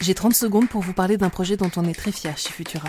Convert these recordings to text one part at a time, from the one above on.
J'ai 30 secondes pour vous parler d'un projet dont on est très fier chez Futura.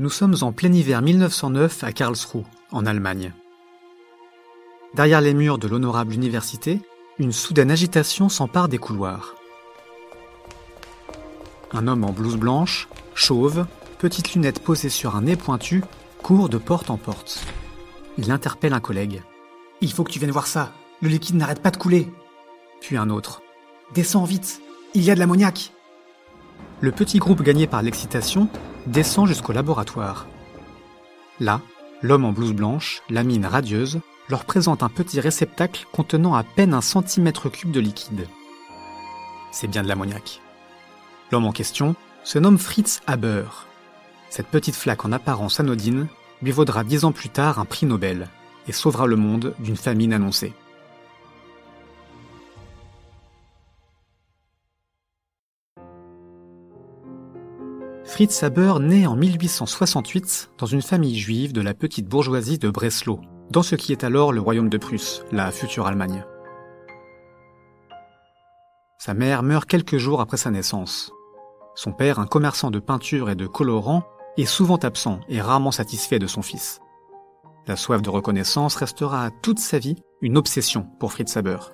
Nous sommes en plein hiver 1909 à Karlsruhe, en Allemagne. Derrière les murs de l'honorable université, une soudaine agitation s'empare des couloirs. Un homme en blouse blanche, chauve, petites lunettes posées sur un nez pointu, court de porte en porte. Il interpelle un collègue. Il faut que tu viennes voir ça. Le liquide n'arrête pas de couler. Puis un autre. Descends vite. Il y a de l'ammoniac. Le petit groupe gagné par l'excitation descend jusqu'au laboratoire. Là, l'homme en blouse blanche, la mine radieuse, leur présente un petit réceptacle contenant à peine un centimètre cube de liquide. C'est bien de l'ammoniac. L'homme en question se nomme Fritz Haber. Cette petite flaque en apparence anodine lui vaudra dix ans plus tard un prix Nobel et sauvera le monde d'une famine annoncée. Fritz Haber naît en 1868 dans une famille juive de la petite bourgeoisie de Breslau, dans ce qui est alors le royaume de Prusse, la future Allemagne. Sa mère meurt quelques jours après sa naissance. Son père, un commerçant de peinture et de colorants, est souvent absent et rarement satisfait de son fils. La soif de reconnaissance restera toute sa vie une obsession pour Fritz Haber.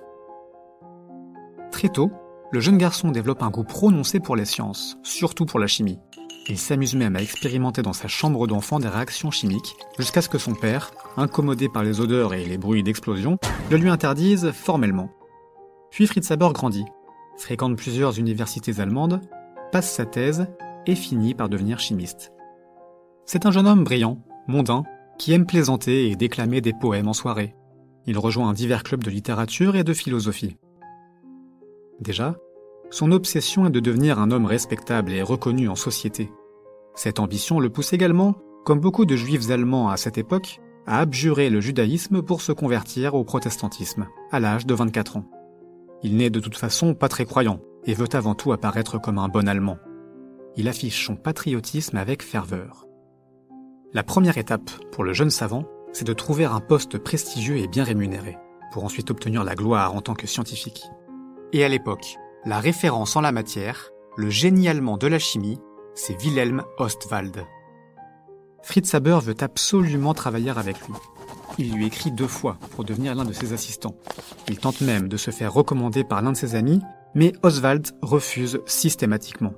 Très tôt, le jeune garçon développe un goût prononcé pour les sciences, surtout pour la chimie. Il s'amuse même à expérimenter dans sa chambre d'enfant des réactions chimiques, jusqu'à ce que son père, incommodé par les odeurs et les bruits d'explosion, le lui interdise formellement. Puis Fritz Haber grandit, fréquente plusieurs universités allemandes, passe sa thèse et finit par devenir chimiste. C'est un jeune homme brillant, mondain, qui aime plaisanter et déclamer des poèmes en soirée. Il rejoint un divers clubs de littérature et de philosophie. Déjà, son obsession est de devenir un homme respectable et reconnu en société. Cette ambition le pousse également, comme beaucoup de juifs allemands à cette époque, à abjurer le judaïsme pour se convertir au protestantisme, à l'âge de 24 ans. Il n'est de toute façon pas très croyant et veut avant tout apparaître comme un bon Allemand. Il affiche son patriotisme avec ferveur. La première étape pour le jeune savant, c'est de trouver un poste prestigieux et bien rémunéré, pour ensuite obtenir la gloire en tant que scientifique. Et à l'époque, la référence en la matière, le génie allemand de la chimie, c'est Wilhelm Ostwald. Fritz Haber veut absolument travailler avec lui. Il lui écrit deux fois pour devenir l'un de ses assistants. Il tente même de se faire recommander par l'un de ses amis, mais Oswald refuse systématiquement.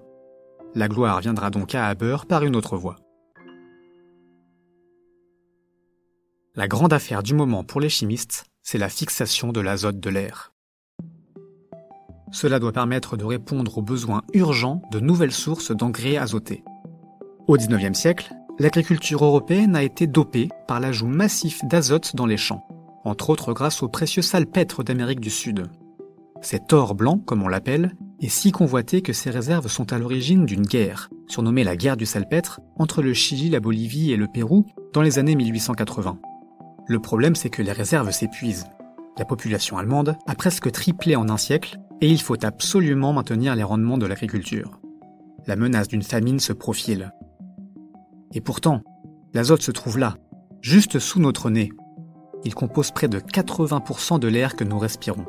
La gloire viendra donc à Haber par une autre voie. La grande affaire du moment pour les chimistes, c'est la fixation de l'azote de l'air. Cela doit permettre de répondre aux besoins urgents de nouvelles sources d'engrais azotés. Au XIXe siècle, l'agriculture européenne a été dopée par l'ajout massif d'azote dans les champs, entre autres grâce au précieux salpêtre d'Amérique du Sud. Cet or blanc, comme on l'appelle, est si convoité que ses réserves sont à l'origine d'une guerre, surnommée la guerre du salpêtre, entre le Chili, la Bolivie et le Pérou dans les années 1880. Le problème, c'est que les réserves s'épuisent. La population allemande a presque triplé en un siècle et il faut absolument maintenir les rendements de l'agriculture. La menace d'une famine se profile. Et pourtant, l'azote se trouve là, juste sous notre nez. Il compose près de 80% de l'air que nous respirons.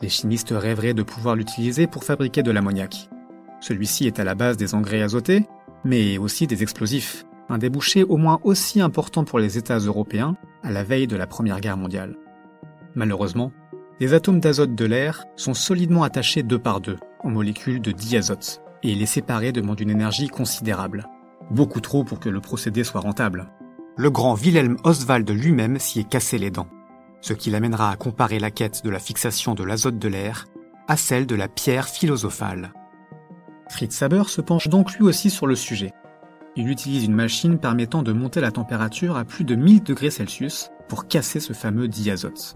Les chimistes rêveraient de pouvoir l'utiliser pour fabriquer de l'ammoniac. Celui-ci est à la base des engrais azotés, mais aussi des explosifs, un débouché au moins aussi important pour les États européens à la veille de la Première Guerre mondiale. Malheureusement, les atomes d'azote de l'air sont solidement attachés deux par deux aux molécules de diazote, et les séparer demande une énergie considérable. Beaucoup trop pour que le procédé soit rentable. Le grand Wilhelm Oswald lui-même s'y est cassé les dents, ce qui l'amènera à comparer la quête de la fixation de l'azote de l'air à celle de la pierre philosophale. Fritz Haber se penche donc lui aussi sur le sujet. Il utilise une machine permettant de monter la température à plus de 1000 degrés Celsius pour casser ce fameux diazote.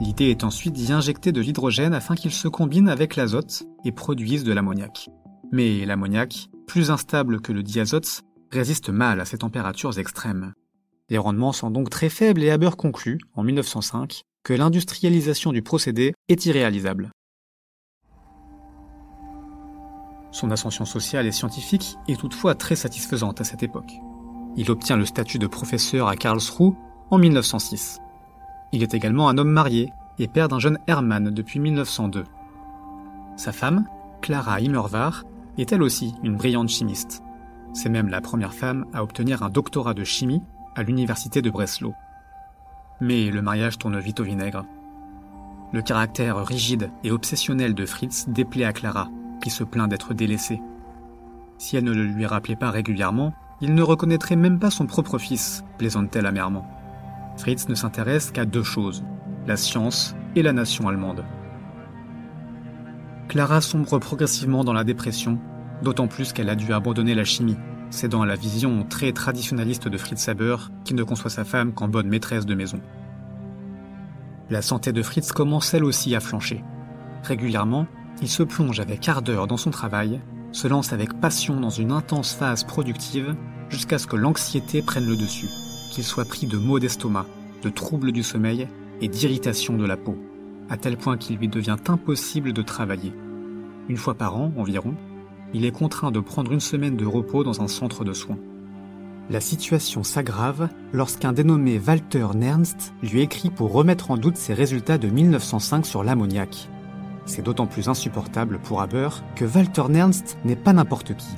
L'idée est ensuite d'y injecter de l'hydrogène afin qu'il se combine avec l'azote et produise de l'ammoniac. Mais l'ammoniac, plus instable que le diazote, résiste mal à ces températures extrêmes. Les rendements sont donc très faibles et Haber conclut, en 1905, que l'industrialisation du procédé est irréalisable. Son ascension sociale et scientifique est toutefois très satisfaisante à cette époque. Il obtient le statut de professeur à Karlsruhe en 1906. Il est également un homme marié et père d'un jeune Hermann depuis 1902. Sa femme, Clara Immerwahr, est elle aussi une brillante chimiste. C'est même la première femme à obtenir un doctorat de chimie à l'université de Breslau. Mais le mariage tourne vite au vinaigre. Le caractère rigide et obsessionnel de Fritz déplaît à Clara, qui se plaint d'être délaissée. Si elle ne le lui rappelait pas régulièrement, il ne reconnaîtrait même pas son propre fils, plaisante-t-elle amèrement. Fritz ne s'intéresse qu'à deux choses, la science et la nation allemande. Clara sombre progressivement dans la dépression, d'autant plus qu'elle a dû abandonner la chimie, cédant à la vision très traditionnaliste de Fritz Haber, qui ne conçoit sa femme qu'en bonne maîtresse de maison. La santé de Fritz commence elle aussi à flancher. Régulièrement, il se plonge avec ardeur dans son travail, se lance avec passion dans une intense phase productive, jusqu'à ce que l'anxiété prenne le dessus, qu'il soit pris de maux d'estomac, de troubles du sommeil et d'irritation de la peau, à tel point qu'il lui devient impossible de travailler. Une fois par an environ, il est contraint de prendre une semaine de repos dans un centre de soins. La situation s'aggrave lorsqu'un dénommé Walter Nernst lui écrit pour remettre en doute ses résultats de 1905 sur l'ammoniac. C'est d'autant plus insupportable pour Haber que Walter Nernst n'est pas n'importe qui.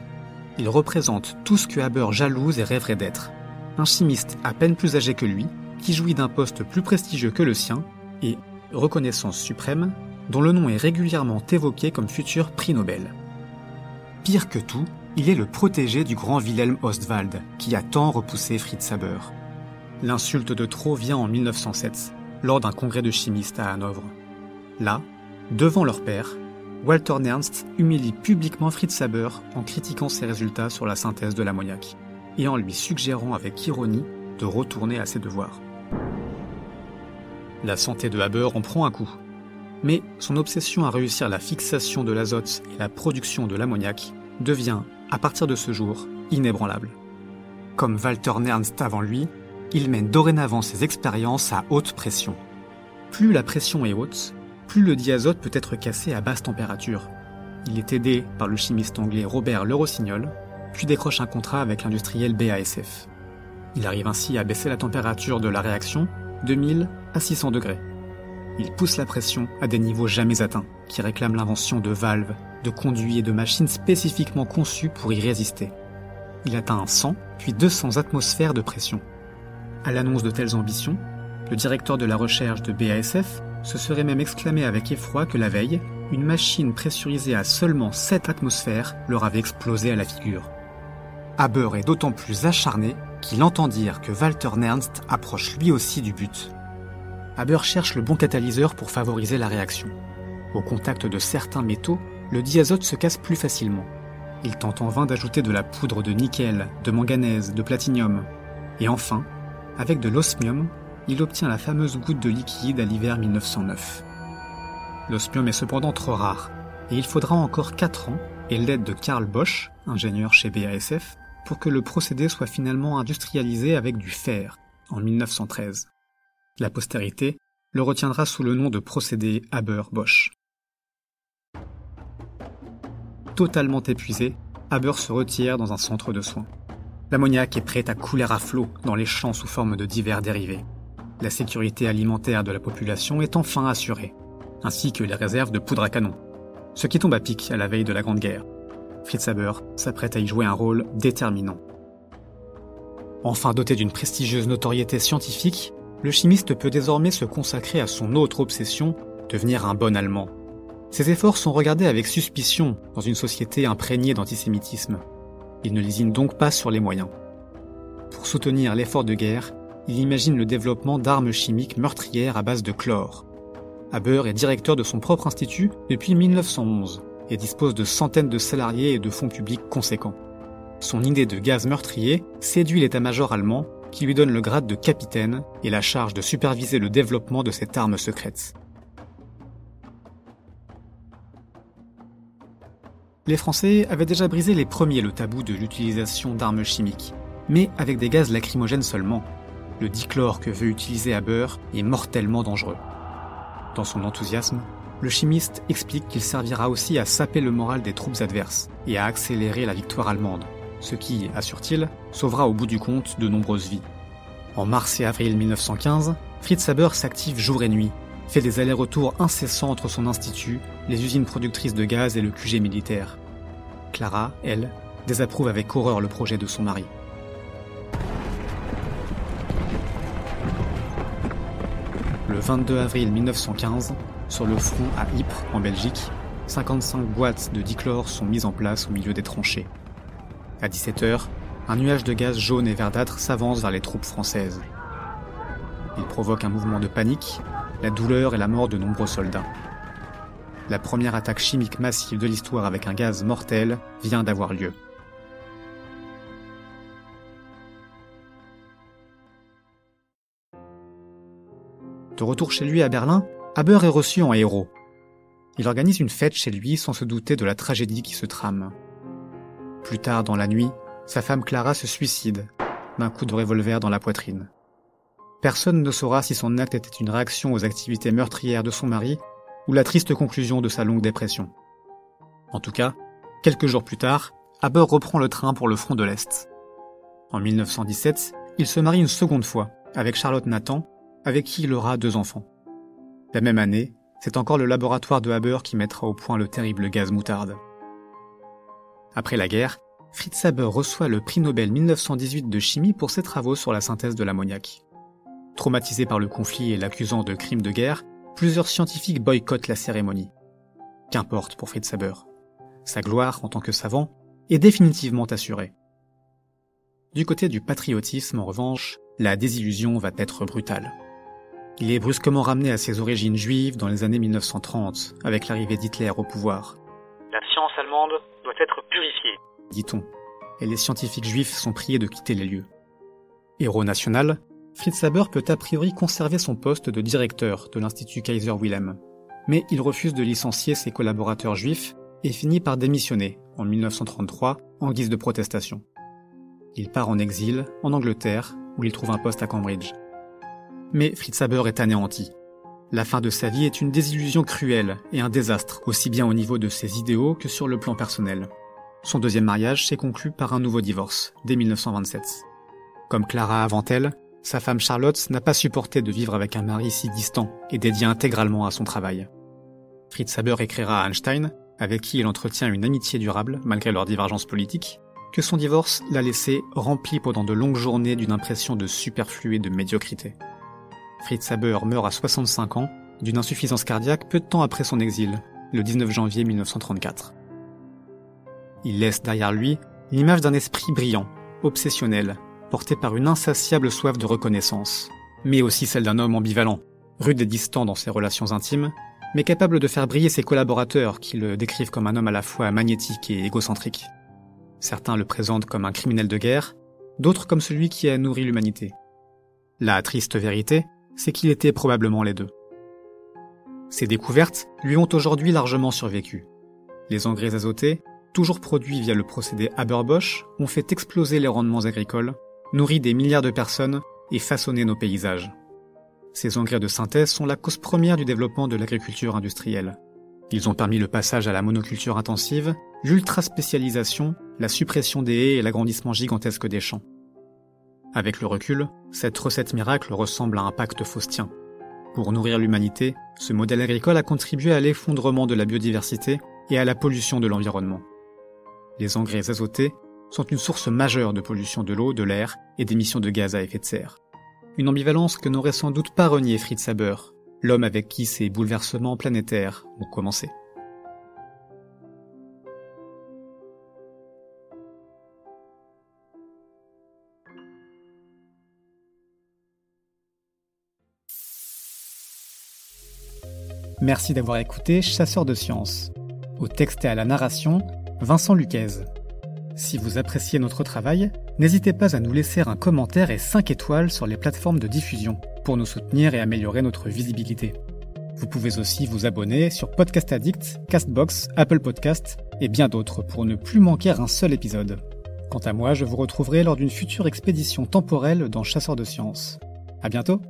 Il représente tout ce que Haber jalouse et rêverait d'être. Un chimiste à peine plus âgé que lui, qui jouit d'un poste plus prestigieux que le sien, et, reconnaissance suprême, dont le nom est régulièrement évoqué comme futur prix Nobel. Pire que tout, il est le protégé du grand Wilhelm Ostwald, qui a tant repoussé Fritz Haber. L'insulte de trop vient en 1907, lors d'un congrès de chimistes à Hanovre. Là, devant leur père, Walter Nernst humilie publiquement Fritz Haber en critiquant ses résultats sur la synthèse de l'ammoniac et en lui suggérant avec ironie de retourner à ses devoirs. La santé de Haber en prend un coup, mais son obsession à réussir la fixation de l'azote et la production de l'ammoniac devient, à partir de ce jour, inébranlable. Comme Walter Nernst avant lui, il mène dorénavant ses expériences à haute pression. Plus la pression est haute, plus le diazote peut être cassé à basse température. Il est aidé par le chimiste anglais Robert Le Rossignol, puis décroche un contrat avec l'industriel BASF. Il arrive ainsi à baisser la température de la réaction de 1000 à 600 degrés. Il pousse la pression à des niveaux jamais atteints, qui réclament l'invention de valves, de conduits et de machines spécifiquement conçues pour y résister. Il atteint 100 puis 200 atmosphères de pression. À l'annonce de telles ambitions, le directeur de la recherche de BASF se serait même exclamé avec effroi que la veille, une machine pressurisée à seulement 7 atmosphères leur avait explosé à la figure. Haber est d'autant plus acharné qu'il entend dire que Walter Nernst approche lui aussi du but. Haber cherche le bon catalyseur pour favoriser la réaction. Au contact de certains métaux, le diazote se casse plus facilement. Il tente en vain d'ajouter de la poudre de nickel, de manganèse, de platinium. Et enfin, avec de l'osmium, il obtient la fameuse goutte de liquide à l'hiver 1909. L'osmium est cependant trop rare, et il faudra encore 4 ans et l'aide de Karl Bosch, ingénieur chez BASF, pour que le procédé soit finalement industrialisé avec du fer, en 1913. La postérité le retiendra sous le nom de procédé Haber-Bosch. Totalement épuisé, Haber se retire dans un centre de soins. L'ammoniac est prêt à couler à flot dans les champs sous forme de divers dérivés. La sécurité alimentaire de la population est enfin assurée, ainsi que les réserves de poudre à canon, ce qui tombe à pic à la veille de la Grande Guerre. Fritz Haber s'apprête à y jouer un rôle déterminant. Enfin doté d'une prestigieuse notoriété scientifique, le chimiste peut désormais se consacrer à son autre obsession, devenir un bon Allemand. Ses efforts sont regardés avec suspicion dans une société imprégnée d'antisémitisme. Il ne lésine donc pas sur les moyens. Pour soutenir l'effort de guerre, il imagine le développement d'armes chimiques meurtrières à base de chlore. Haber est directeur de son propre institut depuis 1911 et dispose de centaines de salariés et de fonds publics conséquents. Son idée de gaz meurtrier séduit l'état-major allemand qui lui donne le grade de capitaine et la charge de superviser le développement de cette arme secrète. Les Français avaient déjà brisé les premiers le tabou de l'utilisation d'armes chimiques, mais avec des gaz lacrymogènes seulement. Le dichlore que veut utiliser Haber est mortellement dangereux. Dans son enthousiasme, le chimiste explique qu'il servira aussi à saper le moral des troupes adverses et à accélérer la victoire allemande, ce qui, assure-t-il, sauvera au bout du compte de nombreuses vies. En mars et avril 1915, Fritz Haber s'active jour et nuit, fait des allers-retours incessants entre son institut, les usines productrices de gaz et le QG militaire. Clara, elle, désapprouve avec horreur le projet de son mari. 22 avril 1915, sur le front à Ypres, en Belgique, 55 boîtes de dichlore sont mises en place au milieu des tranchées. À 17h, un nuage de gaz jaune et verdâtre s'avance vers les troupes françaises. Il provoque un mouvement de panique, la douleur et la mort de nombreux soldats. La première attaque chimique massive de l'histoire avec un gaz mortel vient d'avoir lieu. De retour chez lui à Berlin, Haber est reçu en héros. Il organise une fête chez lui sans se douter de la tragédie qui se trame. Plus tard dans la nuit, sa femme Clara se suicide d'un coup de revolver dans la poitrine. Personne ne saura si son acte était une réaction aux activités meurtrières de son mari ou la triste conclusion de sa longue dépression. En tout cas, quelques jours plus tard, Haber reprend le train pour le front de l'Est. En 1917, il se marie une seconde fois avec Charlotte Nathan, avec qui il aura deux enfants. La même année, c'est encore le laboratoire de Haber qui mettra au point le terrible gaz moutarde. Après la guerre, Fritz Haber reçoit le prix Nobel 1918 de chimie pour ses travaux sur la synthèse de l'ammoniac. Traumatisé par le conflit et l'accusant de crimes de guerre, plusieurs scientifiques boycottent la cérémonie. Qu'importe pour Fritz Haber. Sa gloire en tant que savant est définitivement assurée. Du côté du patriotisme, en revanche, la désillusion va être brutale. Il est brusquement ramené à ses origines juives dans les années 1930, avec l'arrivée d'Hitler au pouvoir. La science allemande doit être purifiée, dit-on, et les scientifiques juifs sont priés de quitter les lieux. Héros national, Fritz Haber peut a priori conserver son poste de directeur de l'Institut Kaiser Wilhelm, mais il refuse de licencier ses collaborateurs juifs et finit par démissionner en 1933 en guise de protestation. Il part en exil en Angleterre où il trouve un poste à Cambridge. Mais Fritz Haber est anéanti. La fin de sa vie est une désillusion cruelle et un désastre, aussi bien au niveau de ses idéaux que sur le plan personnel. Son deuxième mariage s'est conclu par un nouveau divorce, dès 1927. Comme Clara avant elle, sa femme Charlotte n'a pas supporté de vivre avec un mari si distant et dédié intégralement à son travail. Fritz Haber écrira à Einstein, avec qui il entretient une amitié durable malgré leurs divergences politiques, que son divorce l'a laissé rempli pendant de longues journées d'une impression de superflu et de médiocrité. Fritz Haber meurt à 65 ans d'une insuffisance cardiaque peu de temps après son exil, le 19 janvier 1934. Il laisse derrière lui l'image d'un esprit brillant, obsessionnel, porté par une insatiable soif de reconnaissance, mais aussi celle d'un homme ambivalent, rude et distant dans ses relations intimes, mais capable de faire briller ses collaborateurs qui le décrivent comme un homme à la fois magnétique et égocentrique. Certains le présentent comme un criminel de guerre, d'autres comme celui qui a nourri l'humanité. La triste vérité, c'est qu'il était probablement les deux. Ces découvertes lui ont aujourd'hui largement survécu. Les engrais azotés, toujours produits via le procédé Haber-Bosch, ont fait exploser les rendements agricoles, nourri des milliards de personnes et façonné nos paysages. Ces engrais de synthèse sont la cause première du développement de l'agriculture industrielle. Ils ont permis le passage à la monoculture intensive, l'ultra-spécialisation, la suppression des haies et l'agrandissement gigantesque des champs. Avec le recul, cette recette miracle ressemble à un pacte faustien. Pour nourrir l'humanité, ce modèle agricole a contribué à l'effondrement de la biodiversité et à la pollution de l'environnement. Les engrais azotés sont une source majeure de pollution de l'eau, de l'air et d'émissions de gaz à effet de serre. Une ambivalence que n'aurait sans doute pas renié Fritz Haber, l'homme avec qui ces bouleversements planétaires ont commencé. Merci d'avoir écouté Chasseur de sciences. Au texte et à la narration, Vincent Luquez. Si vous appréciez notre travail, n'hésitez pas à nous laisser un commentaire et 5 étoiles sur les plateformes de diffusion pour nous soutenir et améliorer notre visibilité. Vous pouvez aussi vous abonner sur Podcast Addict, Castbox, Apple Podcast et bien d'autres pour ne plus manquer un seul épisode. Quant à moi, je vous retrouverai lors d'une future expédition temporelle dans Chasseurs de Sciences. À bientôt!